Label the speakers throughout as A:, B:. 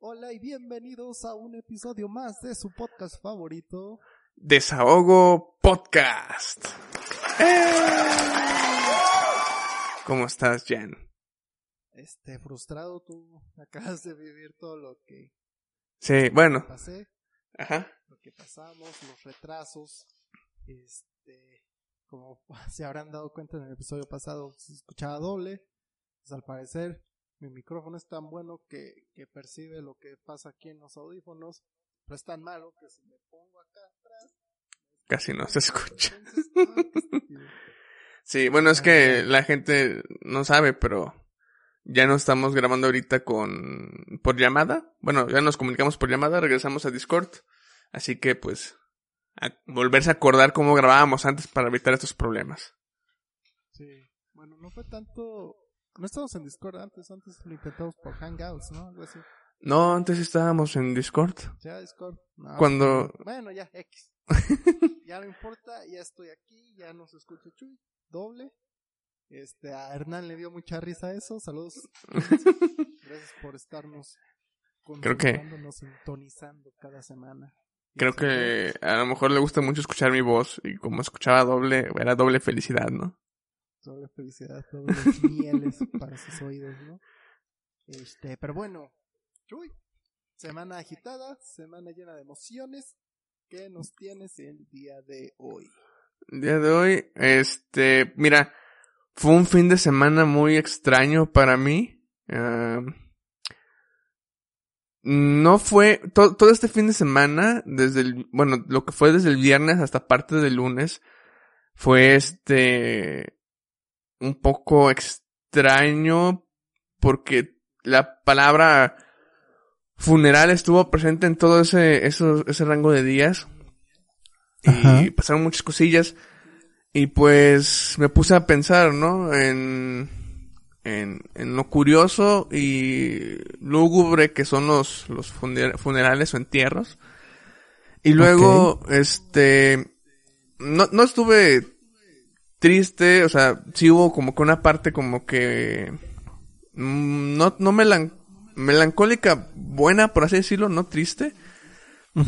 A: Hola y bienvenidos a un episodio más de su podcast favorito.
B: Desahogo Podcast. ¡Eh! ¿Cómo estás, Jen?
A: Este, frustrado tú acabas de vivir todo lo que
B: Sí, bueno.
A: pasé,
B: Ajá.
A: lo que pasamos, los retrasos. Este, como se habrán dado cuenta en el episodio pasado, se escuchaba doble. Pues al parecer mi micrófono es tan bueno que, que percibe lo que pasa aquí en los audífonos, pero es tan malo que si me pongo acá atrás,
B: Casi no se escucha. Sí, bueno, es que la gente no sabe, pero ya no estamos grabando ahorita con por llamada. Bueno, ya nos comunicamos por llamada, regresamos a Discord. Así que pues a volverse a acordar cómo grabábamos antes para evitar estos problemas.
A: Sí, bueno, no fue tanto. No estábamos en Discord antes, antes lo intentamos por Hangouts, ¿no? Algo así.
B: No, antes estábamos en Discord.
A: Ya, Discord. No,
B: Cuando-
A: Bueno, ya, X. ya no importa, ya estoy aquí, ya nos escucha Chuy, doble. Este, a Hernán le dio mucha risa eso. Saludos. Gracias por estarnos
B: Creo que-
A: sintonizando cada semana.
B: Creo que a lo mejor le gusta mucho escuchar mi voz y como escuchaba doble, era doble felicidad, ¿no?
A: Doble felicidad, dobles mieles para sus oídos, ¿no? Este, pero bueno, Chuy, semana agitada, semana llena de emociones. ¿Qué nos tienes el día de hoy?
B: El día de hoy, este, mira, fue un fin de semana muy extraño para mí. No fue, to- todo este fin de semana, desde el, bueno, lo que fue desde el viernes hasta parte del lunes, fue este, un poco extraño porque la palabra funeral estuvo presente en todo ese, eso- ese rango de días. Y pasaron muchas cosillas. Y pues me puse a pensar, ¿no? En, en, en lo curioso y lúgubre que son los, los funer- funerales o entierros. Y luego, este, no, no estuve triste, o sea, sí hubo como que una parte como que, mm, no, no melan- melancólica buena, por así decirlo, no triste.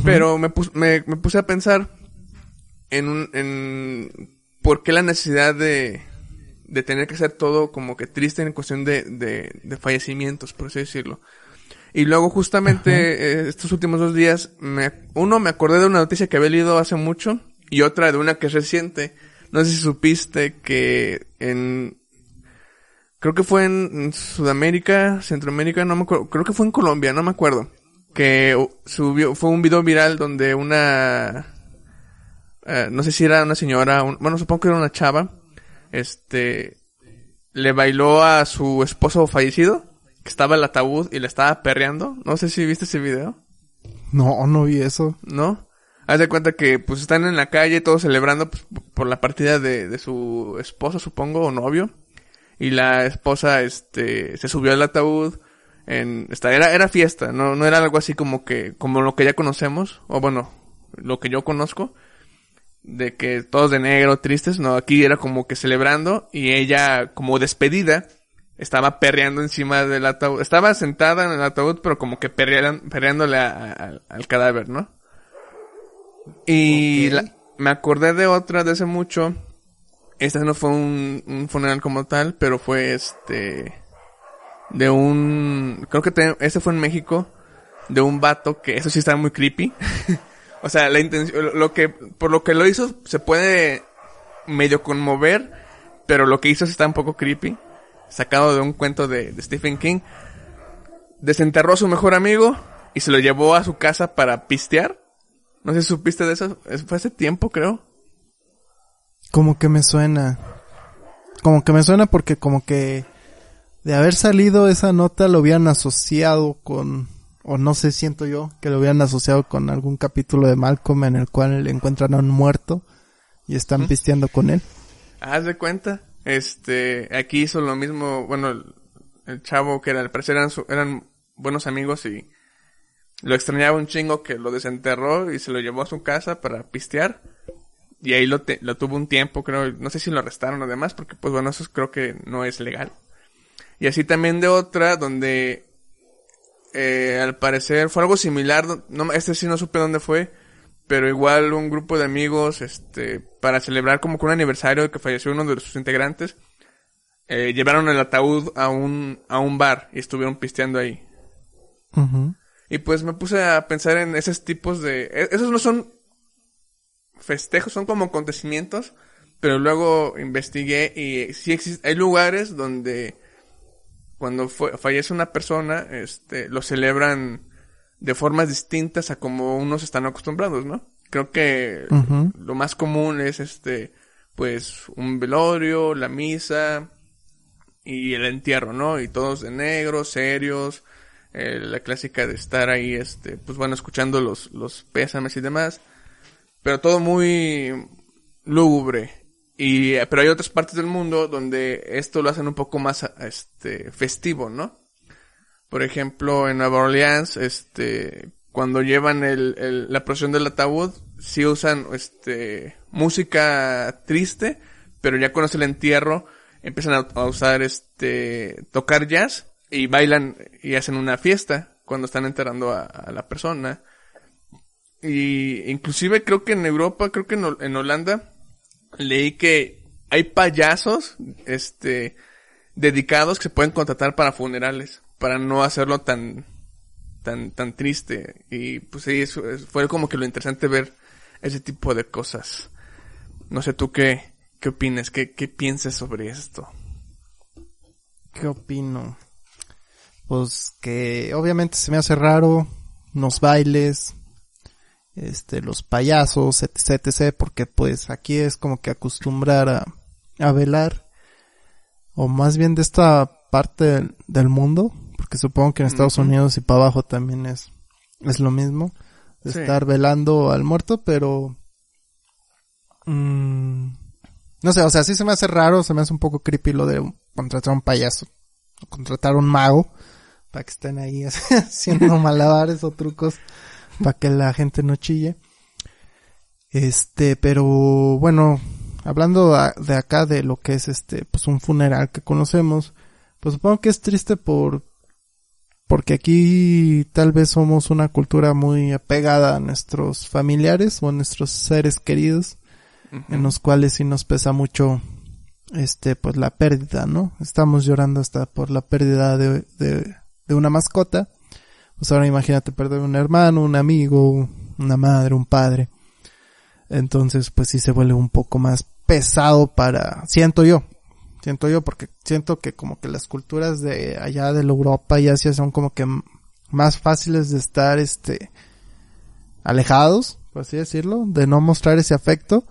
B: Pero me, pus- me, me puse a pensar en un, en por qué la necesidad de, de tener que hacer todo como que triste en cuestión de, de, de fallecimientos, por así decirlo. Y luego justamente eh, estos últimos dos días, me, uno me acordé de una noticia que había leído hace mucho y otra de una que es reciente. No sé si supiste que en, creo que fue en, Sudamérica, Centroamérica, no me acuerdo, creo que fue en Colombia, no me acuerdo. Que subió, fue un video viral donde una, eh, no sé si era una señora, un- bueno, supongo que era una chava, este, le bailó a su esposo fallecido, que estaba en el ataúd y le estaba perreando. No sé si viste ese video,
A: No, no vi eso.
B: ¿no? Haz de cuenta que, pues, están en la calle todos celebrando pues, por la partida de, de su esposo, supongo, o novio. Y la esposa, este, se subió al ataúd. En, esta, era, era fiesta, no, no era algo así como que, como lo que ya conocemos, o bueno, lo que yo conozco, de que todos de negro, tristes, no, aquí era como que celebrando, y ella, como despedida, estaba perreando encima del ataúd, estaba sentada en el ataúd, pero como que perrean- perreándole al cadáver, ¿no? Y la- me acordé de otra de hace mucho. Esta no fue un, un funeral como tal, pero fue este. De un. Creo que te- ese fue en México. De un vato que eso sí estaba muy creepy. o sea, la intención. Lo, lo que. Por lo que lo hizo, se puede medio conmover. Pero lo que hizo sí está un poco creepy. Sacado de un cuento de, de Stephen King. Desenterró a su mejor amigo. Y se lo llevó a su casa para pistear. No sé si supiste de eso. Fue hace tiempo, creo.
A: Como que me suena. Como que me suena porque como que de haber salido esa nota lo habían asociado con o no sé, siento yo, que lo hubieran asociado con algún capítulo de Malcolm en el cual encuentran a un muerto y están pisteando con él.
B: Haz de cuenta, este, aquí hizo lo mismo, bueno, el, chavo que era, al parecer eran, eran buenos amigos y lo extrañaba un chingo que lo desenterró y se lo llevó a su casa para pistear. Y ahí lo, lo tuvo un tiempo, creo, no sé si lo arrestaron o demás, porque pues bueno, eso creo que no es legal. Y así también de otra, donde eh, al parecer fue algo similar, no, este sí no supe dónde fue, pero igual un grupo de amigos, este, para celebrar como que un aniversario de que falleció uno de sus integrantes, eh, llevaron el ataúd a un, a un bar y estuvieron pisteando ahí. Y pues me puse a pensar en esos tipos de... E, esos no son festejos, son como acontecimientos, pero luego investigué y sí existe, hay lugares donde cuando fallece una persona, este, lo celebran de formas distintas a como unos están acostumbrados, ¿no? Creo que lo más común es este, pues, un velorio, la misa y el entierro, ¿no? Y todos de negro, serios, eh, la clásica de estar ahí, este, pues bueno, escuchando los, los pésames y demás, pero todo muy lúgubre. Y, pero hay otras partes del mundo donde esto lo hacen un poco más, este, festivo, ¿no? Por ejemplo, en Nueva Orleans, este, cuando llevan el, el, la procesión del ataúd, sí usan, este, música triste, pero ya cuando es el entierro, empiezan a usar, este, tocar jazz y bailan y hacen una fiesta cuando están enterrando a, la persona. Y inclusive creo que en Europa, creo que en, Holanda, leí que hay payasos, este, dedicados que se pueden contratar para funerales, para no hacerlo tan, tan, tan triste. Y pues sí, eso, fue como que lo interesante ver ese tipo de cosas. No sé tú qué, qué opinas, qué, qué piensas sobre esto.
A: ¿Qué opino? Pues que obviamente se me hace raro los bailes, este, los payasos, etc, etc, porque pues aquí es como que acostumbrar a, a velar, o más bien de esta parte del, mundo, porque supongo que en Estados Unidos y para abajo también es, es lo mismo, de estar velando al muerto, pero, mmm, no sé, o sea, sí se me hace raro, se me hace un poco creepy lo de contratar un payaso, contratar un mago, para que estén ahí haciendo malabares o trucos para que la gente no chille. Este, pero bueno, hablando de acá de lo que es este, pues un funeral que conocemos, pues supongo que es triste por, porque aquí tal vez somos una cultura muy apegada a nuestros familiares o a nuestros seres queridos, en los cuales sí nos pesa mucho, este, pues la pérdida, ¿no? Estamos llorando hasta por la pérdida de, de de una mascota, pues ahora imagínate perder un hermano, un amigo, una madre, un padre. Entonces, pues sí se vuelve un poco más pesado para, siento yo, siento yo, porque siento que como que las culturas de allá de la Europa y Asia son como que más fáciles de estar, este, alejados, por así decirlo, de no mostrar ese afecto,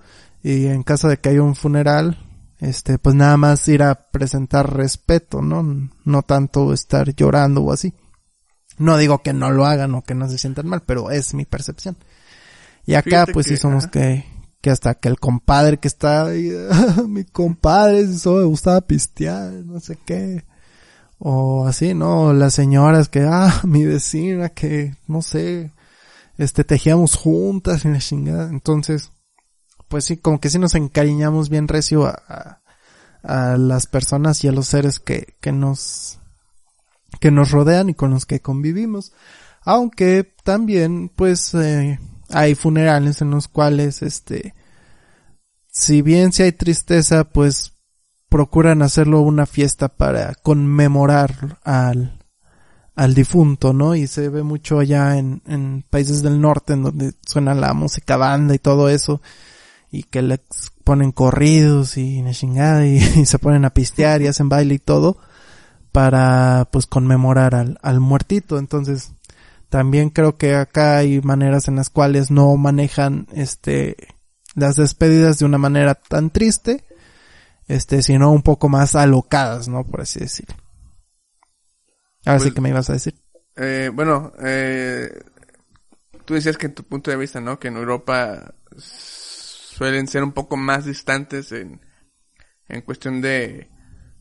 A: y en caso de que haya un funeral, este, pues nada más ir a presentar respeto, ¿no? No tanto estar llorando o así. No digo que no lo hagan o que no se sientan mal, pero es mi percepción. Y acá, pues sí somos que, que hasta que el compadre que está ahí, mi compadre, eso me gustaba pistear, no sé qué. O así, ¿no? Las señoras que, ah, mi vecina que, no sé, este, tejíamos juntas y la chingada. Entonces, pues sí, como que sí nos encariñamos bien recio a, a, las personas y a los seres que, que nos, que nos rodean y con los que convivimos. Aunque también, pues, eh, hay funerales en los cuales, este, si bien si hay tristeza, pues procuran hacerlo una fiesta para conmemorar al, al difunto, ¿no? Y se ve mucho allá en, en países del norte en donde suena la música banda y todo eso y que le ponen corridos y chingada y, se ponen a pistear y hacen baile y todo para pues conmemorar al, al muertito. Entonces, también creo que acá hay maneras en las cuales no manejan este las despedidas de una manera tan triste, este, sino un poco más alocadas, ¿no? Por así decirlo. Ahora sí pues que me ibas a decir.
B: eh, bueno, eh, tú decías que en tu punto de vista, ¿no? Que en Europa suelen ser un poco más distantes en, en cuestión de,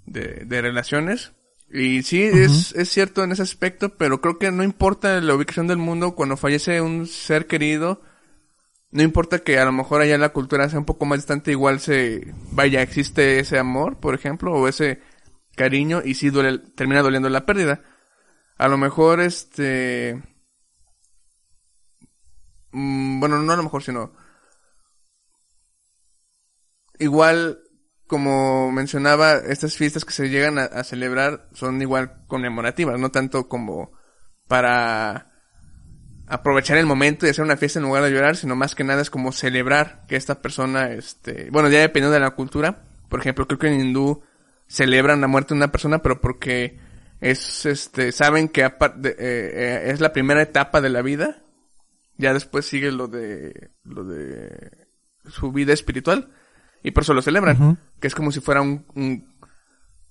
B: de, de relaciones. Y sí, es, es cierto en ese aspecto, pero creo que no importa la ubicación del mundo, cuando fallece un ser querido, no importa que a lo mejor allá la cultura sea un poco más distante, igual se, vaya, existe ese amor, por ejemplo, o ese cariño, y sí duele, termina doliendo la pérdida. A lo mejor, este, mm, bueno, no a lo mejor, sino, igual como mencionaba, estas fiestas que se llegan a, celebrar son igual conmemorativas, no tanto como para aprovechar el momento y hacer una fiesta en lugar de llorar, sino más que nada es como celebrar que esta persona, este, bueno, ya dependiendo de la cultura, por ejemplo, creo que en hindú celebran la muerte de una persona, pero porque es, este, saben que aparte, eh, eh, es la primera etapa de la vida, ya después sigue lo de, lo de su vida espiritual, y por eso lo celebran. Que es como si fuera un,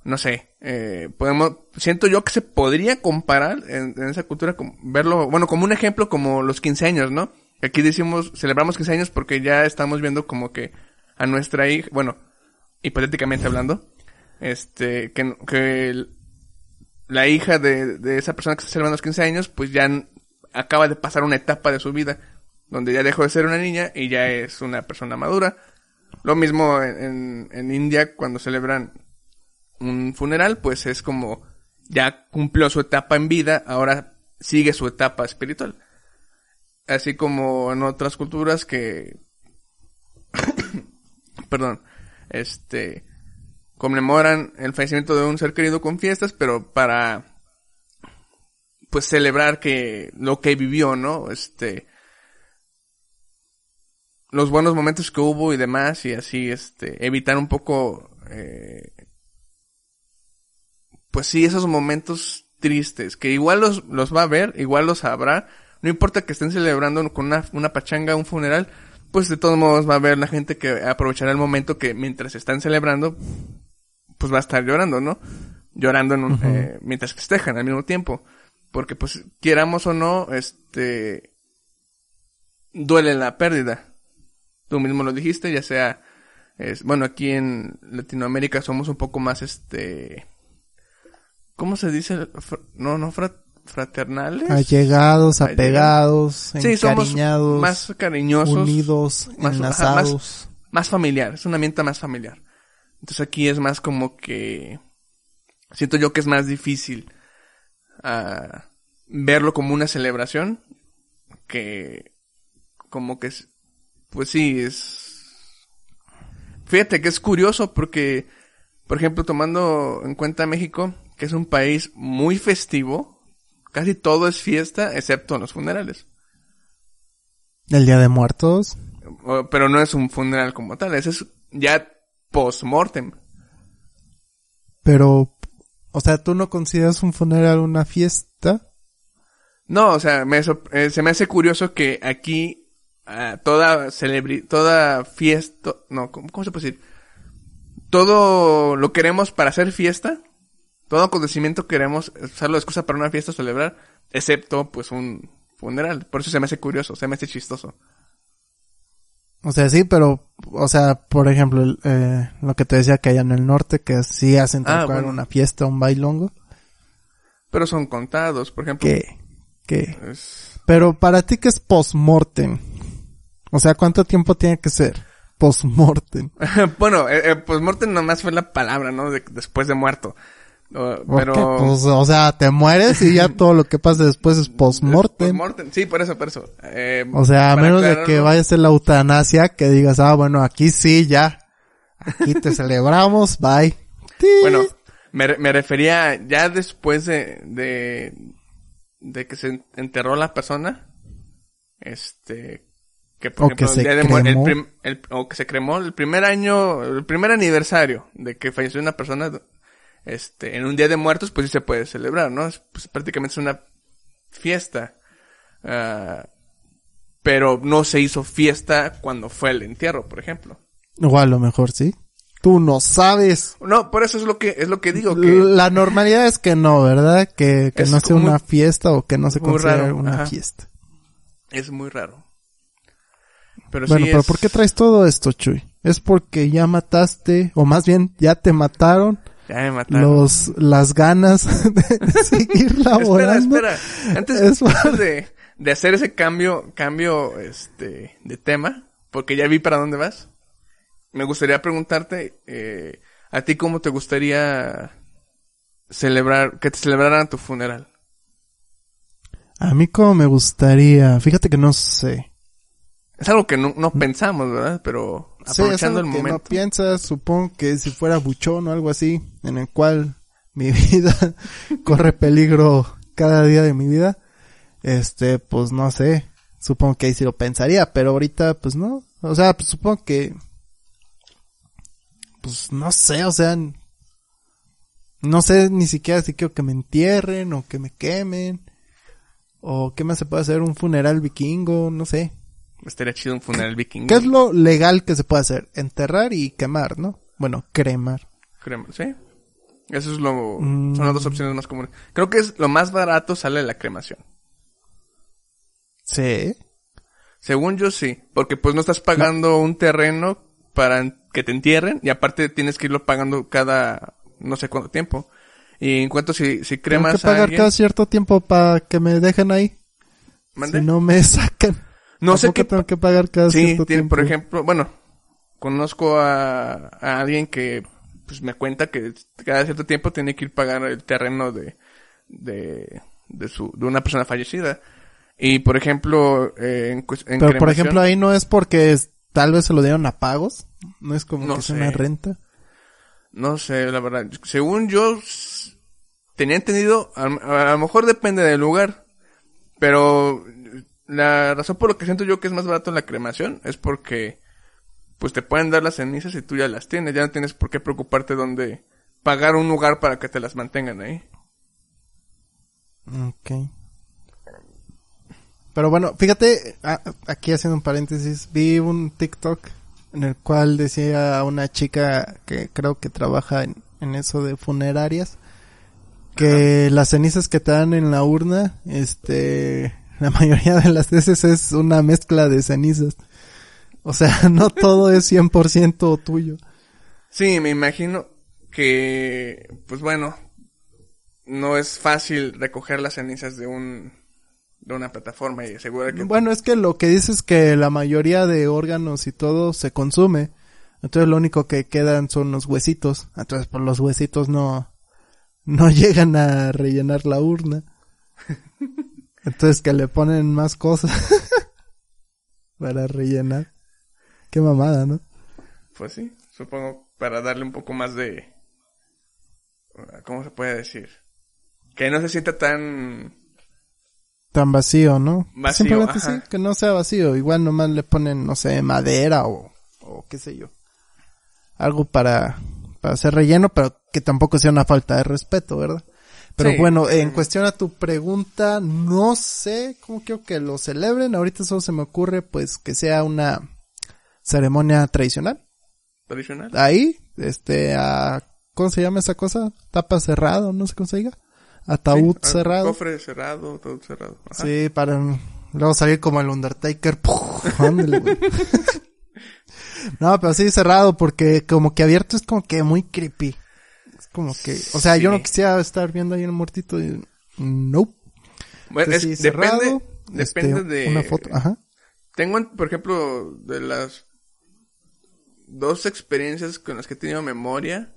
B: no sé, eh, podemos, siento yo que se podría comparar en, esa cultura, con, verlo, bueno, como un ejemplo como los 15 años, ¿no? Aquí decimos, celebramos 15 años porque ya estamos viendo como que a nuestra hija, bueno, hipotéticamente hablando, este, que, que la hija de, de esa persona que está celebrando los 15 años, pues ya acaba de pasar una etapa de su vida, donde ya dejó de ser una niña y ya es una persona madura, lo mismo en, en India cuando celebran un funeral, pues es como ya cumplió su etapa en vida, ahora sigue su etapa espiritual. Así como en otras culturas que, perdón, este, conmemoran el fallecimiento de un ser querido con fiestas, pero para, pues celebrar que lo que vivió, ¿no? Este, los buenos momentos que hubo y demás y así este evitar un poco eh, pues sí esos momentos tristes que igual los, los va a ver igual los habrá. No importa que estén celebrando con una, una pachanga un funeral pues de todos modos va a haber la gente que aprovechará el momento que mientras están celebrando pues va a estar llorando no llorando en un, eh, mientras festejan al mismo tiempo. Porque pues quieramos o no este duele la pérdida tú mismo lo dijiste, ya sea, es, bueno, aquí en Latinoamérica somos un poco más, este, ¿cómo se dice? No, no, fraternales.
A: Allegados, apegados,
B: sí, somos más cariñosos.
A: Unidos, más, enlazados.
B: más, familiar, es un ambiente más familiar. Entonces aquí es más como que, siento yo que es más difícil uh, verlo como una celebración que como que es pues sí, es... Fíjate que es curioso porque, por ejemplo, tomando en cuenta México, que es un país muy festivo, casi todo es fiesta, excepto los funerales.
A: ¿El Día de Muertos?
B: Pero no es un funeral como tal, ese es ya post-mortem.
A: Pero, o sea, ¿tú no consideras un funeral una fiesta?
B: No, o sea, me, eh, se me hace curioso que aquí toda celebri toda fiesta, no, ¿cómo, se puede decir? Todo lo queremos para hacer fiesta, todo acontecimiento queremos usarlo de excusa para una fiesta celebrar, excepto pues un funeral. Por eso se me hace curioso, se me hace chistoso.
A: O sea, sí, pero, o sea, por ejemplo, eh, lo que te decía que allá en el norte, que sí hacen ah, una fiesta, un bailongo.
B: Pero son contados, por ejemplo.
A: ¿Qué? ¿Qué? Pero para ti, ¿qué es post-mortem? O sea, ¿cuánto tiempo tiene que ser? Postmortem.
B: bueno, eh, eh, postmortem nomás fue la palabra, ¿no? De, después de muerto. pero...
A: Pues, o sea, te mueres y ya todo lo que pasa después es postmortem.
B: Postmortem, sí, por eso, por eso.
A: Eh, o sea, a menos de que vaya a ser la eutanasia, que digas, ah, bueno, aquí sí, ya. Aquí te celebramos, bye.
B: Bueno, me, me refería ya después de, de, de que se enterró la persona, este, que por ejemplo, el día de el, o que se cremó el primer año, el primer aniversario de que falleció una persona, este, en un día de muertos, pues sí se puede celebrar, ¿no? Es, pues prácticamente es una fiesta. Uh, pero no se hizo fiesta cuando fue el entierro, por ejemplo.
A: O a lo mejor sí. Tú no sabes.
B: No, por eso es lo que, es lo que digo, que
A: La normalidad es que no, ¿verdad? Que, que no sea una fiesta o que no se considere
B: raro,
A: una
B: ajá.
A: fiesta.
B: es muy raro. Pero
A: Bueno,
B: sí
A: pero
B: es-
A: ¿por qué traes todo esto, Chuy? ¿Es porque ya mataste, o más bien, ya te mataron
B: Ya me mataron.
A: los, las ganas de seguir
B: Espera,
A: laborando?
B: espera. Antes,
A: Es por-
B: antes de, de hacer ese cambio, cambio, este, de tema, porque ya vi para dónde vas, me gustaría preguntarte, eh, a ti cómo te gustaría celebrar, que te celebraran tu funeral.
A: A mí como me gustaría, fíjate que no sé.
B: Es algo que no, no pensamos, ¿verdad? Pero
A: Sí, es
B: aprovechando
A: algo
B: el
A: que no
B: momento.
A: piensas, supongo que si fuera buchón o algo así, en el cual mi vida corre peligro cada día de mi vida, este, pues no sé, supongo que ahí sí lo pensaría, pero ahorita pues no, o sea, pues supongo que, pues no sé, o sea, no sé ni siquiera si quiero que me entierren o que me quemen, o qué más se puede hacer, un funeral vikingo, no sé.
B: Estaría chido un funeral vikingo.
A: ¿Qué es lo legal que se puede hacer? Enterrar y quemar, ¿no? Bueno, cremar.
B: Crema, ¿sí? Eso es lo,
A: Mm.
B: son las dos opciones más comunes. Creo que es lo más barato sale la cremación.
A: Sí.
B: Según yo sí, porque pues no estás pagando un terreno para que te entierren y aparte tienes que irlo pagando cada no sé cuánto tiempo. Y en cuanto si, si
A: Tengo
B: cremas
A: que pagar
B: a alguien,
A: cada cierto tiempo para que me dejen ahí.
B: ¿Mande?
A: Si no me sacan.
B: No sé
A: ¿A
B: qué
A: tengo que pagar cada
B: Sí,
A: cierto
B: tiene,
A: tiempo.
B: por ejemplo, bueno, conozco a, a alguien que pues me cuenta que cada cierto tiempo tiene que ir pagar el terreno de de de su de una persona fallecida. Y por ejemplo, eh, en,
A: Pero por ejemplo ahí no es porque es- tal vez se lo dieron a pagos. No es como
B: No
A: que sea
B: sé.
A: una renta.
B: No sé, la verdad. Según yo, tenía entendido, a, a lo mejor depende del lugar, pero la razón por la que siento yo que es más barato la cremación es porque, pues te pueden dar las cenizas y tú ya las tienes, ya no tienes por qué preocuparte dónde pagar un lugar para que te las mantengan ahí.
A: Ok. Pero bueno, fíjate, a- aquí haciendo un paréntesis, vi un TikTok en el cual decía una chica que creo que trabaja en, en eso de funerarias, que las cenizas que te dan en la urna, este, la mayoría de las veces es una mezcla de cenizas. O sea, no todo es 100% tuyo.
B: Sí, me imagino que, pues bueno, no es fácil recoger las cenizas de un, de una plataforma y asegurar que
A: Bueno, es que lo que dices es que la mayoría de órganos y todo se consume. Entonces lo único que quedan son los huesitos. Entonces por los huesitos no, no llegan a rellenar la urna. Entonces que le ponen más cosas para rellenar. Qué mamada, ¿no?
B: Pues sí, supongo para darle un poco más de... ¿Cómo se puede decir? Que no se sienta tan...
A: Tan vacío, ¿no?
B: Vacío,
A: Simplemente
B: ajá.
A: sí, que no sea vacío. Igual nomás le ponen, no sé, madera o, o qué sé yo. Algo para, para hacer relleno, pero que tampoco sea una falta de respeto, ¿verdad? Pero
B: Sí.
A: bueno, en cuestión a tu pregunta, no sé cómo quiero que lo celebren. Ahorita solo se me ocurre, pues, que sea una ceremonia tradicional.
B: tradicional.
A: Ahí, este, a, ¿cómo se llama esa cosa? Tapa cerrado, no sé cómo se diga. Ataúd
B: Sí,
A: cerrado.
B: Cofre cerrado, todo cerrado. Ajá.
A: Sí, para luego salir como el Undertaker. ¡puf! Ándale, güey. no, pero sí cerrado porque como que abierto es como que muy creepy. Como que, o sea, yo no quisiera estar viendo ahí el muertito y nope.
B: Bueno,
A: Entonces,
B: es-
A: sí, cerrado,
B: depende,
A: este,
B: depende de...
A: una foto, ajá.
B: Tengo, por ejemplo, de las dos experiencias con las que he tenido memoria.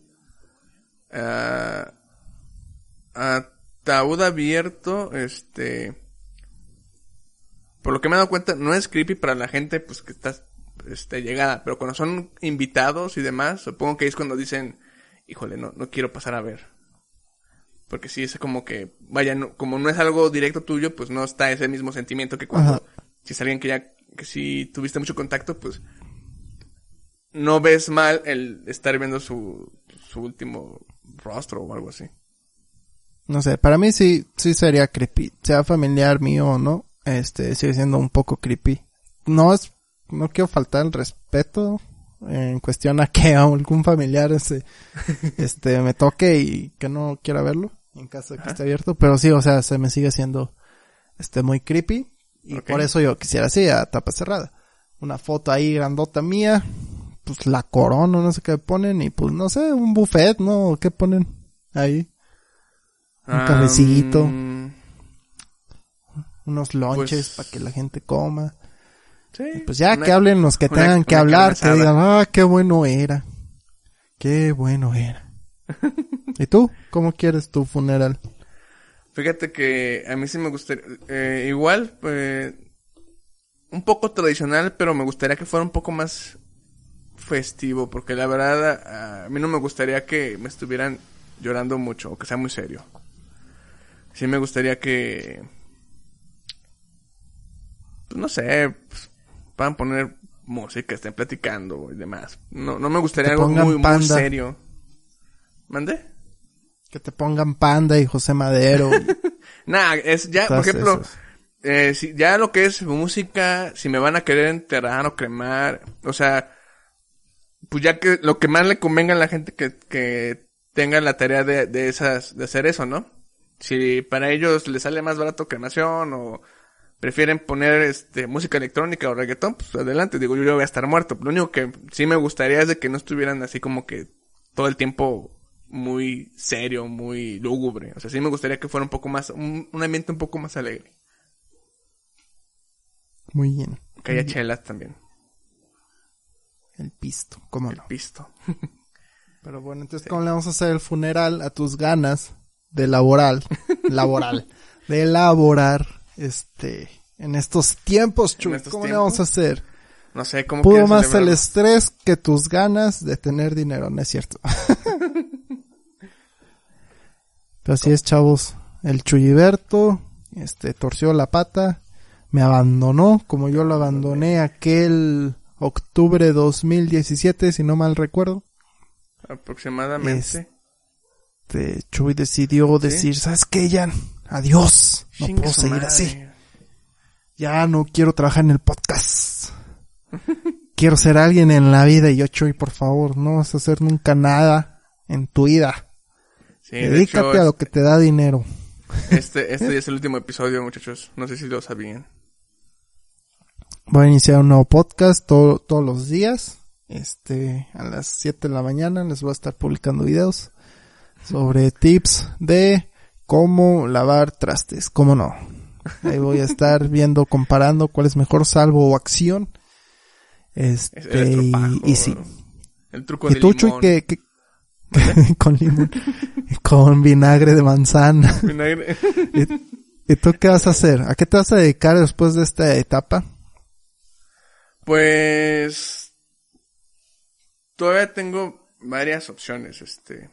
B: ah, ataúd abierto, este... Por lo que me he dado cuenta, no es creepy para la gente, pues, que está, este, llegada. Pero cuando son invitados y demás, supongo que es cuando dicen, híjole, no, no quiero pasar a ver. Porque sí, es como que, vaya, no- como no es algo directo tuyo, pues no está ese mismo sentimiento que cuando,
A: Ajá.
B: si es alguien que ya, que si tuviste mucho contacto, pues, no ves mal el estar viendo su, su último rostro o algo así.
A: No sé, para mí sí, sí sería creepy. Sea familiar mío o no, este, sigue siendo un poco creepy. No es, no quiero faltar el respeto en cuestión a que algún familiar este, este me toque y que no quiera verlo en caso de que esté abierto, pero sí, o sea, se me sigue siendo este muy creepy y por eso yo quisiera así a tapa cerrada. Una foto ahí grandota mía, pues la corona, no sé qué ponen y pues no sé, un buffet, ¿no? ¿Qué ponen ahí? Un cafecito.
B: Am,
A: Unos lonches
B: Pues-
A: para que la gente coma.
B: Sí.
A: Pues ya
B: una-
A: que hablen los que
B: una-
A: tengan que hablar, que digan, ah, qué bueno era. Qué bueno era. ¿Y tú? ¿Cómo quieres tu funeral?
B: Fíjate que a mí sí me gustaría, eh, igual, eh, un poco tradicional, pero me gustaría que fuera un poco más festivo, porque la verdad a, a mí no me gustaría que me estuvieran llorando mucho o que sea muy serio. Sí me gustaría que, pues, no sé, pues, puedan poner música, estén platicando y demás. No, no me gustaría algo muy, serio. ¿Mande?
A: Que te pongan Panda y José Madero.
B: Nah, es ya, por ejemplo, eh, si, ya lo que es música, si me van a querer enterrar o cremar, o sea, pues ya que lo que más le convenga a la gente que, que tenga la tarea de, de esas, de hacer eso, ¿no? Si para ellos les sale más barato cremación o prefieren poner este música electrónica o reggaetón, pues adelante, digo yo, yo voy a estar muerto. Lo único que sí me gustaría es de que no estuvieran así como que todo el tiempo muy serio, muy lúgubre. O sea, sí me gustaría que fuera un poco más, un, un ambiente un poco más alegre.
A: Muy bien.
B: Que haya chelas también.
A: El pisto, cómo
B: El
A: no.
B: pisto.
A: Pero bueno, entonces, ¿cómo le vamos a hacer el funeral a tus ganas de laboral, laboral, de elaborar, este, en estos tiempos, Chuy?
B: estos
A: ¿Cómo le vamos a hacer?
B: No sé cómo
A: Pudo más el estrés que tus ganas de tener dinero, ¿no es cierto? Pero así es, chavos. El Chuyiberto, este, torció la pata, me abandonó, como yo lo abandoné aquel octubre 2017, si no mal recuerdo.
B: Aproximadamente.
A: Este, Chuy decidió decir, ¿sabes qué, Jan? Adiós. No
B: Chingue
A: puedo seguir
B: madre.
A: así. Ya no quiero trabajar en el podcast. quiero ser alguien en la vida y yo, Chuy, por favor, no vas a hacer nunca nada en tu vida.
B: Sí, de
A: Dedícate
B: hecho,
A: a lo que te da dinero.
B: Este, este es el último episodio, muchachos. No sé si lo sabían.
A: Voy a iniciar un nuevo podcast todo- todos los días. Este, a las 7 de la mañana les voy a estar publicando videos sobre tips de cómo lavar trastes, cómo no. Ahí voy a estar viendo, comparando cuál es mejor, salvo o acción.
B: Es
A: Este,
B: el
A: y, y sí.
B: El truco
A: Y
B: de
A: tú, Chuy,
B: limón.
A: que, que- con limón, con vinagre de manzana.
B: Vinagre.
A: ¿Y, y tú qué vas a hacer? ¿A qué te vas a dedicar después de esta etapa?
B: Pues todavía tengo varias opciones, este.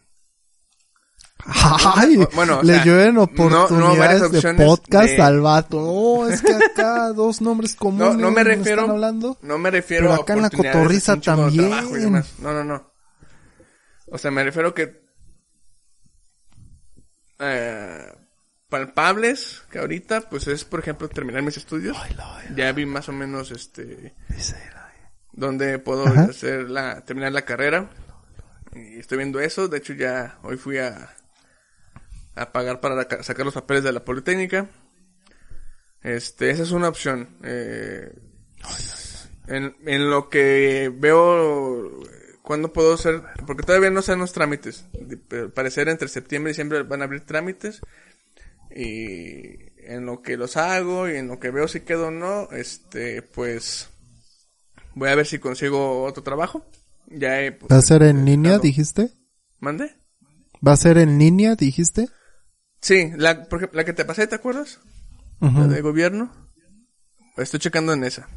A: Ay,
B: bueno, o
A: le
B: sea,
A: llueven
B: no- no
A: oportunidades
B: varias
A: de podcast
B: de-
A: al vato. No, es que acá dos nombres comunes
B: No, no me refiero-
A: están hablando.
B: No me refiero
A: Pero
B: a
A: acá en la
B: oportunidades
A: cotorriza también.
B: No, no, no. O sea, me refiero que eh, palpables que ahorita pues es por ejemplo terminar mis estudios. Ya vi más o menos este donde puedo
A: Ajá.
B: hacer la terminar la carrera. Y estoy viendo eso, de hecho ya hoy fui a a pagar para la sacar los papeles de la Politécnica. Este, esa es una opción. Eh, en, en lo que veo cuándo puedo hacer, porque todavía no sean los trámites. Al parecer entre septiembre y diciembre van a abrir trámites. Y en lo que los hago y en lo que veo si quedo o no, este, pues voy a ver si consigo otro trabajo. Ya he, pues,
A: ¿Va a ser en línea, dijiste?
B: ¿Mande?
A: ¿Va a ser en línea, dijiste?
B: Sí, la, por la que te pasé, ¿te acuerdas? La de gobierno. Estoy checando en esa.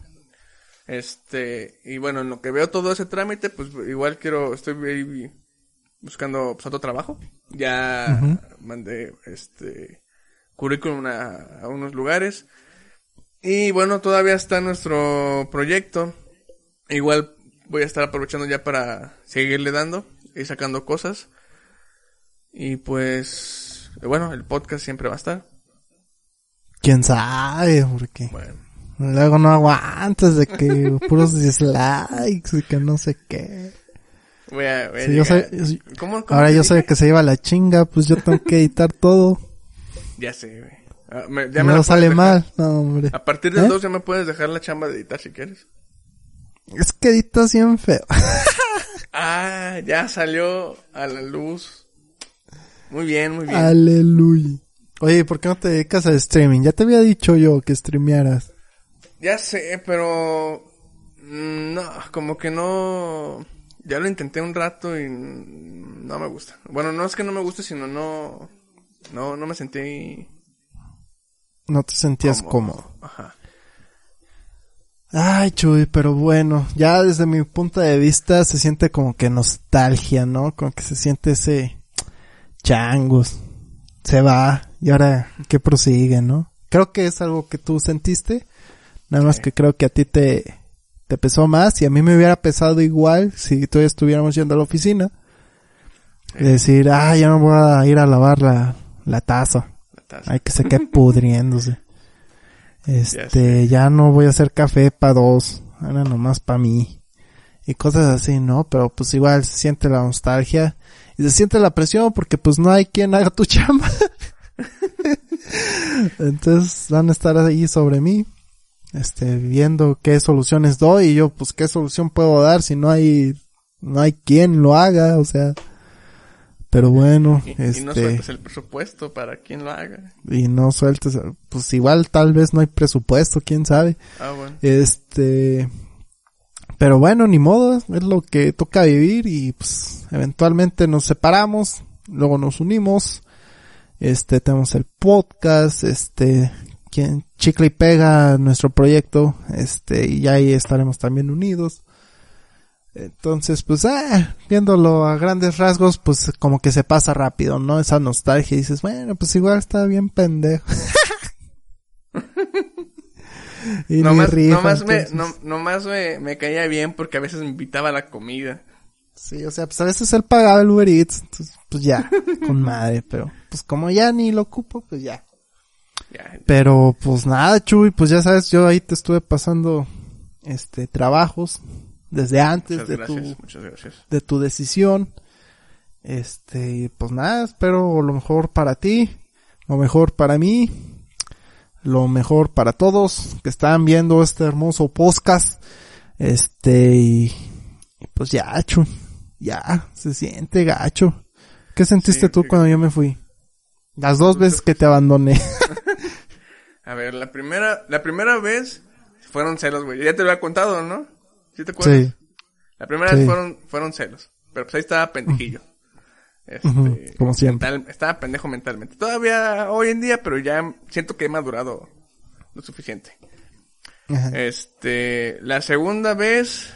B: Este, y bueno, en lo que veo todo ese trámite, pues igual quiero, estoy buscando pues, otro trabajo. Ya mandé este currículum a, a unos lugares. Y bueno, todavía está nuestro proyecto. Igual voy a estar aprovechando ya para seguirle dando y sacando cosas. Y pues, bueno, el podcast siempre va a estar.
A: ¿Quién sabe? Porque
B: Bueno.
A: Luego no aguantas de que puros dislikes y que no sé qué.
B: Voy a, voy a
A: Sí, yo
B: llegar-
A: soy-
B: ¿Cómo, cómo
A: Ahora yo
B: dije?
A: que se lleva la chinga, pues yo tengo que editar todo.
B: Ya sé, güey. Ah, me- ya me
A: no sale
B: dejar.
A: mal. No, hombre.
B: A partir del
A: ¿Eh?
B: 2 ya me puedes dejar la chamba de editar si quieres.
A: Es que editas bien feo.
B: Ah, ya salió a la luz. Muy bien, muy bien.
A: Aleluya. Oye, ¿y ¿por qué no te dedicas al streaming? Ya te había dicho yo que streamearas.
B: Ya sé, pero... mm, No, como que no... Ya lo intenté un rato y no me gusta. Bueno, no es que no me guste, sino no... No, no me sentí
A: No te sentías
B: cómodo.
A: cómodo.
B: Ajá.
A: Ay, Chuy, pero bueno, ya desde mi punto de vista se siente como que nostalgia, ¿no? Como que se siente ese changos. Se va y ahora qué prosigue, ¿no? Creo que es algo que tú sentiste, nada más
B: Sí.
A: que creo que a ti te, te pesó más y a mí me hubiera pesado igual si todavía estuviéramos yendo a la oficina.
B: Sí.
A: Decir, ah, ya no voy a ir a lavar la, la taza.
B: La taza.
A: Hay que se quede pudriéndose. Este, ya no voy a hacer café para dos, ahora nomás para mí. Y cosas así, ¿no? Pero pues igual se siente la nostalgia y se siente la presión porque pues no hay quien haga tu chamba. Entonces van a estar ahí sobre mí, este, viendo qué soluciones doy y yo pues qué solución puedo dar si no hay, no hay quien lo haga, o sea. Pero bueno,
B: Y, y
A: este
B: no sueltas el presupuesto para quien lo haga.
A: y no sueltes, pues igual tal vez no hay presupuesto, quién sabe.
B: Ah, bueno.
A: Este, pero bueno, ni modo, es lo que toca vivir y pues eventualmente nos separamos, luego nos unimos, este, tenemos el podcast, este, quien chicle y pega nuestro proyecto, este, y ahí estaremos también unidos. Entonces, pues, ah, viéndolo a grandes rasgos, pues como que se pasa rápido, ¿no? Esa nostalgia y dices, bueno, pues igual está bien pendejo. y
B: Nomás,
A: rifa,
B: nomás, me, no, nomás me, me caía bien porque a veces me invitaba a la comida.
A: Sí, o sea, pues a veces él pagaba el Uber Eats, entonces, pues ya, con madre, pero pues como ya ni lo ocupo, pues ya.
B: Ya,
A: Pero pues nada, Chuy, pues ya sabes, yo ahí te estuve pasando este trabajos desde antes
B: muchas
A: de
B: gracias,
A: tu
B: muchas gracias.
A: de tu decisión. Este, pues nada, espero lo mejor para ti, lo mejor para mí, lo mejor para todos que están viendo este hermoso podcast. Este, y, pues ya, Chu, ya, se siente gacho. ¿Qué sentiste
B: Sí,
A: tú cuando yo me fui? Las dos veces que te abandoné.
B: A ver, la primera, la primera vez fueron celos, güey. Ya te lo había contado, ¿no? ¿Sí te acuerdas?
A: Sí.
B: La primera
A: Sí.
B: vez fueron, fueron celos. Pero pues ahí estaba pendejillo. Este,
A: como siempre.
B: mental- estaba pendejo mentalmente. Todavía hoy en día, pero ya siento que he madurado lo suficiente.
A: Ajá.
B: Este, la segunda vez,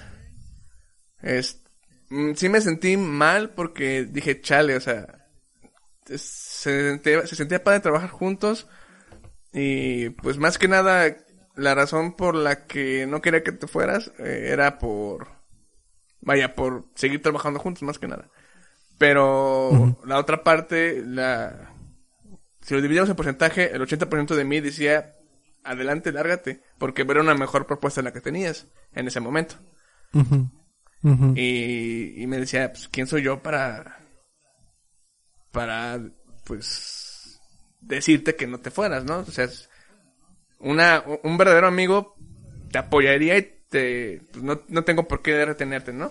B: es, mm, sí me sentí mal porque dije, chale, o sea, se sentía, se sentía padre trabajar juntos y pues más que nada la razón por la que no quería que te fueras eh, era por, vaya, por seguir trabajando juntos más que nada. Pero la otra parte, la, si lo dividimos en porcentaje, el 80% de mí decía, adelante, lárgate, porque era una mejor propuesta la que tenías en ese momento. Y, y me decía, pues, ¿quién soy yo para, para, pues, decirte que no te fueras, ¿no? O sea, una, un verdadero amigo te apoyaría y te, pues, no, no tengo por qué retenerte, ¿no?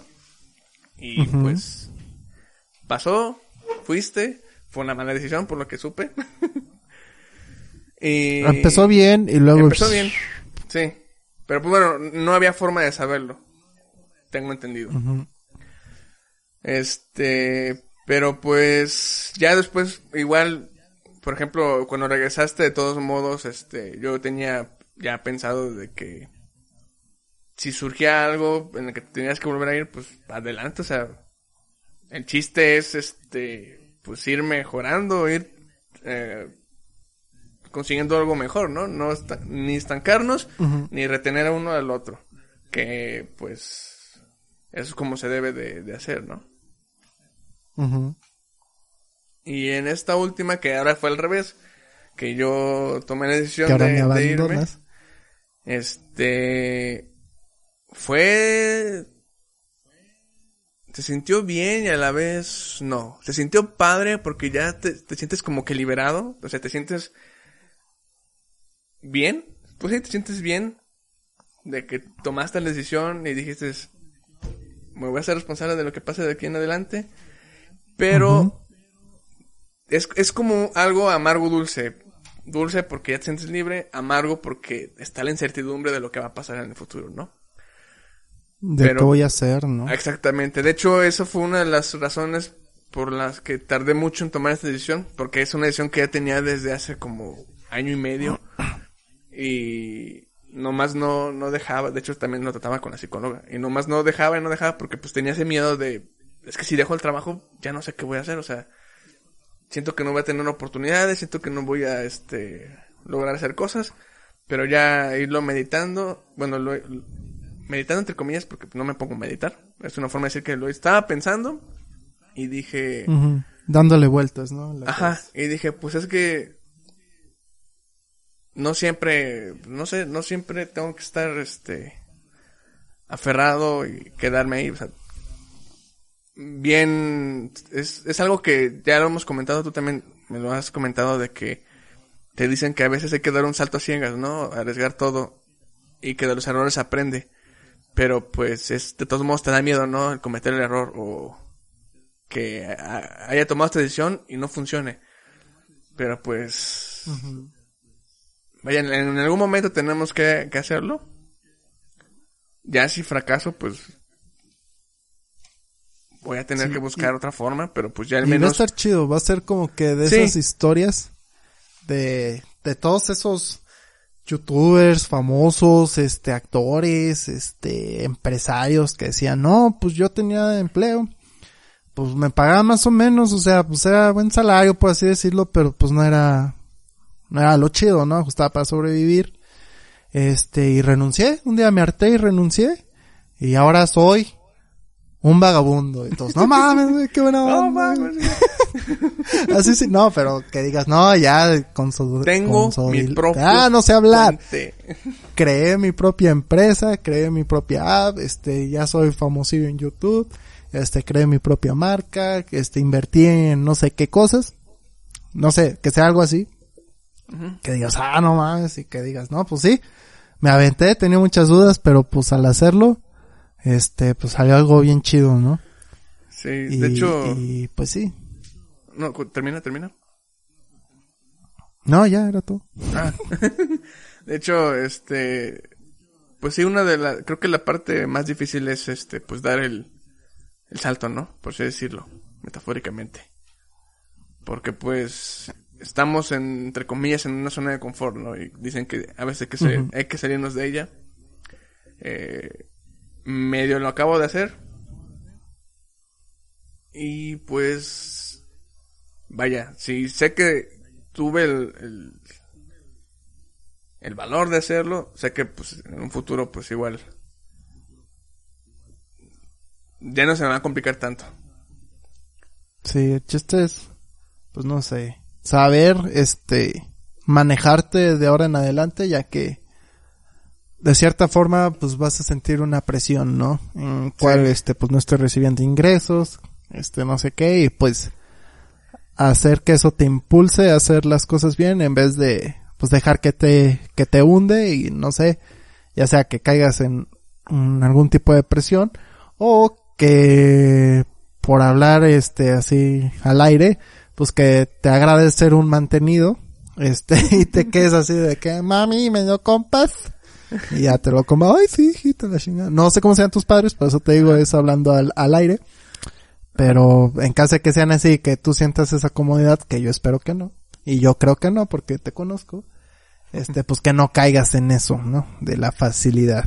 B: Y pues, pasó, fuiste, fue una mala decisión por lo que supe. y...
A: Empezó bien y luego...
B: Empezó bien, sí. Pero pues bueno, no había forma de saberlo. Tengo entendido. Este, pero pues ya después igual, por ejemplo, cuando regresaste de todos modos, este, yo tenía ya pensado de que si surgía algo en el que tenías que volver a ir, pues adelante, o sea, el chiste es este, pues ir mejorando, ir eh, consiguiendo algo mejor, ¿no? No ni estancarnos ni retener a uno al otro, que pues eso es como se debe de, de hacer, ¿no? Y en esta última, que ahora fue al revés, que yo tomé la decisión
A: Que ahora
B: de,
A: me
B: de irme. Este fue se sintió bien y a la vez no. Se sintió padre porque ya te, te, sientes como que liberado. O sea, te sientes bien. Pues sí, te sientes bien de que tomaste la decisión y dijiste, me voy a ser responsable de lo que pase de aquí en adelante. Pero es, es como algo amargo dulce. Dulce porque ya te sientes libre, amargo porque está la incertidumbre de lo que va a pasar en el futuro, ¿no?
A: De qué voy a hacer, ¿no?
B: Exactamente. De hecho, eso fue una de las razones por las que tardé mucho en tomar esta decisión, porque es una decisión que ya tenía desde hace como año y medio. Y nomás no, no dejaba, de hecho también lo trataba con la psicóloga, y nomás no dejaba y no dejaba porque pues tenía ese miedo de, es que si dejo el trabajo ya no sé qué voy a hacer, o sea, siento que no voy a tener oportunidades, siento que no voy a, este, lograr hacer cosas, pero ya irlo meditando, bueno, lo, meditando entre comillas porque no me pongo a meditar. Es una forma de decir que lo estaba pensando y dije...
A: Dándole vueltas, ¿no?
B: Ajá. Y dije, pues es que... No siempre, no sé, no siempre tengo que estar, este... Aferrado y quedarme ahí. O sea, bien, es, es algo que ya lo hemos comentado, tú también me lo has comentado de que te dicen que a veces hay que dar un salto a ciegas, ¿no? Arriesgar todo y que de los errores aprende. Pero pues es, de todos modos te da miedo, ¿no? El cometer el error o que haya tomado esta decisión y no funcione. Pero pues... Vaya, en, algún momento tenemos que, hacerlo. Ya si fracaso, pues... Voy a tener que buscar otra forma, pero pues ya al menos...
A: va a estar chido, va a ser como que de esas historias de, de todos esos youtubers famosos, este, actores, este, empresarios que decían, no, pues yo tenía empleo, pues me pagaba más o menos, o sea, pues era buen salario, por así decirlo, pero pues no era, no era lo chido, ¿no? Ajustaba para sobrevivir. Este, y renuncié, un día me harté y renuncié, y ahora soy un vagabundo. Entonces, no mames, qué buena onda. No Así sí, no, pero que digas, no, ya con su...
B: Tengo mi propio
A: Ah, no sé hablar. Creé mi propia empresa, creé mi propia app, este, ya soy famosillo en YouTube, este, creé mi propia marca, este, invertí en no sé qué cosas. No sé, que sea algo así. Que digas, ah, no mames, y que digas, no, pues sí, me aventé, tenía muchas dudas, pero pues al hacerlo, este, pues salió algo bien chido, ¿no?
B: Sí, de hecho.
A: Y pues sí.
B: No, termina, termina.
A: No, ya era todo.
B: Ah. de hecho, este, pues sí, una de las, creo que la parte más difícil es este, pues dar el, el salto, ¿no? Por así decirlo, metafóricamente. Porque pues estamos en, entre comillas en una zona de confort, ¿no? Y dicen que a veces hay que, hay que salirnos de ella. Eh, medio lo acabo de hacer. Y pues, vaya, si sé que tuve el, el, valor de hacerlo, sé que pues en un futuro pues igual ya no se me va a complicar tanto.
A: Sí, el chiste es, pues no sé, saber, este, manejarte de ahora en adelante, ya que de cierta forma, pues vas a sentir una presión, ¿no? En cual, este, pues no estoy recibiendo ingresos, este, no sé qué, y pues hacer que eso te impulse a hacer las cosas bien en vez de, pues dejar que te, que te hunde y no sé, ya sea que caigas en, algún tipo de presión o que por hablar, este, así al aire, pues que te agrade ser un mantenido, este, y te quedes así de que, mami, me dio compas y ya te lo como, ay, sí, hijita, la chingada. No sé cómo sean tus padres, por eso te digo eso hablando al, al aire. Pero en caso de que sean así, que tú sientas esa comodidad, que yo espero que no. Y yo creo que no, porque te conozco. Este, pues que no caigas en eso, ¿no? De la facilidad.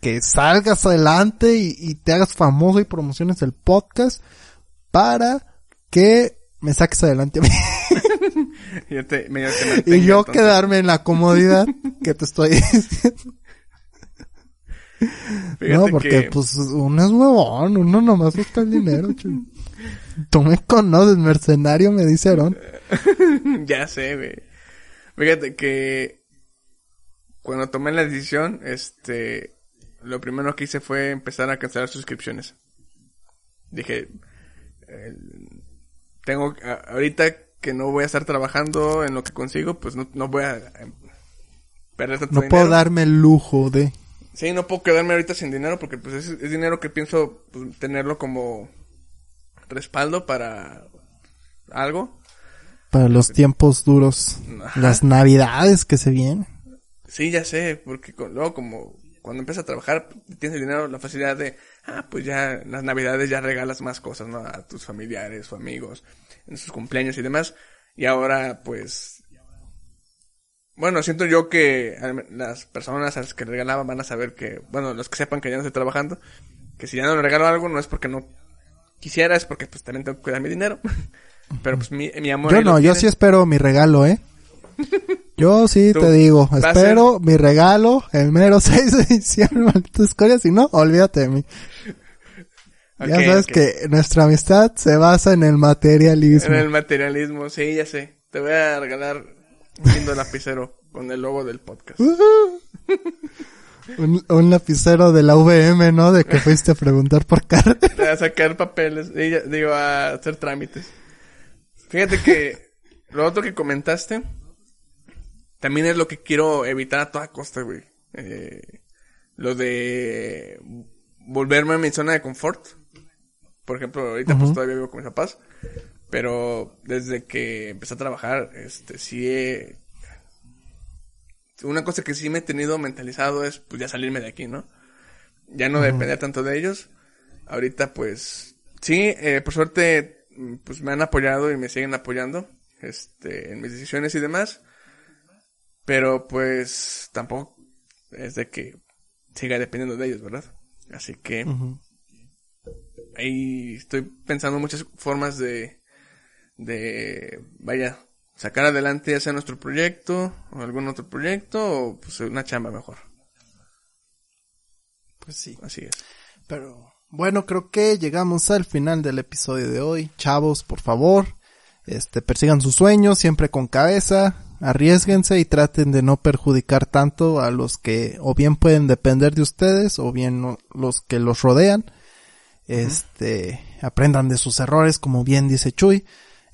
A: Que salgas adelante y, y te hagas famoso y promociones el podcast para que me saques adelante a mí. y yo quedarme en la comodidad que te estoy diciendo no, porque pues uno es huevón, uno nomás busca el dinero, Tú me conoces, mercenario, me dijeron.
B: ya sé, güey. Fíjate que cuando tomé la decisión, este, lo primero que hice fue empezar a cancelar suscripciones. Dije, eh, tengo, ahorita que no voy a estar trabajando en lo que consigo, pues no, no voy a eh,
A: perder tanto no puedo darme el lujo de...
B: Sí, no puedo quedarme ahorita sin dinero porque pues es, dinero que pienso pues, tenerlo como respaldo para algo.
A: Para los tiempos duros. Las navidades que se vienen.
B: Sí, ya sé, porque luego como cuando empiezas a trabajar tienes el dinero, la facilidad de, ah, pues ya las navidades ya regalas más cosas, ¿no? A tus familiares o amigos, en sus cumpleaños y demás. Y ahora, pues, bueno, siento yo que las personas a las que regalaban van a saber que, bueno, los que sepan que ya no estoy trabajando, que si ya no le regalo algo no es porque no quisiera, es porque pues también tengo que cuidar mi dinero. Pero pues mi, mi amor.
A: Yo no, yo sí espero mi regalo, ¿eh? Yo sí te digo, espero mi regalo el mero 6 de diciembre, maldita escoria, si no, olvídate de mí. ya sabes que nuestra amistad se basa en el materialismo.
B: En el materialismo, sí, ya sé. Te voy a regalar lindo lapicero con el logo del podcast.
A: un, un, lapicero de la VM, ¿no? De que fuiste a preguntar por carta.
B: A sacar papeles, digo, a hacer trámites. Fíjate que lo otro que comentaste también es lo que quiero evitar a toda costa, güey. Eh, lo de volverme a mi zona de confort. Por ejemplo, ahorita pues todavía vivo con mis papás. Pero desde que empecé a trabajar, este, sí he... Una cosa que sí me he tenido mentalizado es, pues ya salirme de aquí, ¿no? Ya no depender tanto de ellos. Ahorita, pues, sí, eh, por suerte, pues me han apoyado y me siguen apoyando, este, en mis decisiones y demás. Pero pues tampoco es de que siga dependiendo de ellos, ¿verdad? Así que ahí estoy pensando muchas formas de, de, vaya, sacar adelante ya sea nuestro proyecto o algún otro proyecto o pues una chamba mejor.
A: Pues sí. Así es. Pero bueno, creo que llegamos al final del episodio de hoy. Chavos, por favor, este, persigan sus sueños siempre con cabeza, arriesguense y traten de no perjudicar tanto a los que o bien pueden depender de ustedes o bien los que los rodean. Este, aprendan de sus errores, como bien dice Chuy.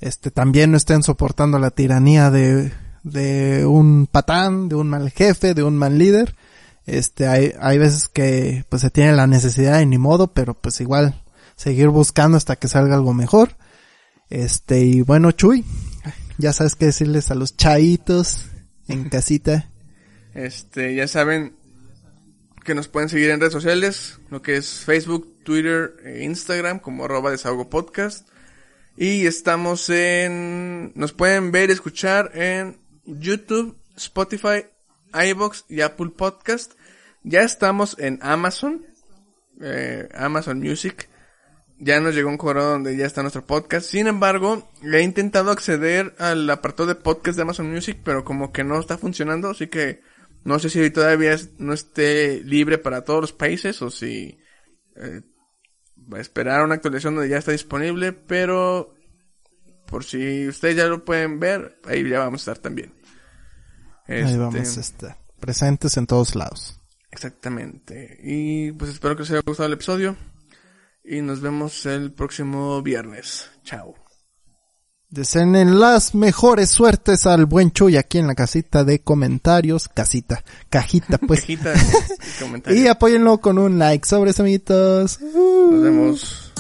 A: Este, también no estén soportando la tiranía de, de un patán, de un mal jefe, de un mal líder. Este, hay, hay veces que pues se tiene la necesidad y ni modo, pero pues igual seguir buscando hasta que salga algo mejor. Este, y bueno, Chuy, ya sabes qué decirles a los chaitos en casita.
B: Este, ya saben que nos pueden seguir en redes sociales, lo que es Facebook, Twitter e Instagram como arroba desahogo podcast. Y estamos en, nos pueden ver y escuchar en YouTube, Spotify, iBox y Apple Podcast. Ya estamos en Amazon, eh, Amazon Music ya nos llegó un correo donde ya está nuestro podcast. Sin embargo, he intentado acceder al apartado de podcast de Amazon Music, pero como que no está funcionando, así que no sé si todavía no esté libre para todos los países o si eh, va a esperar una actualización donde ya está disponible, pero por si ustedes ya lo pueden ver, ahí ya vamos a estar también.
A: ahí vamos este, a estar presentes en todos lados.
B: Exactamente. Y pues espero que os haya gustado el episodio y nos vemos el próximo viernes. Chao.
A: Deseen las mejores suertes al buen Chuy aquí en la casita de comentarios. Casita, cajita pues. cajita y apóyenlo con un like. Sobres amiguitos.
B: Nos vemos.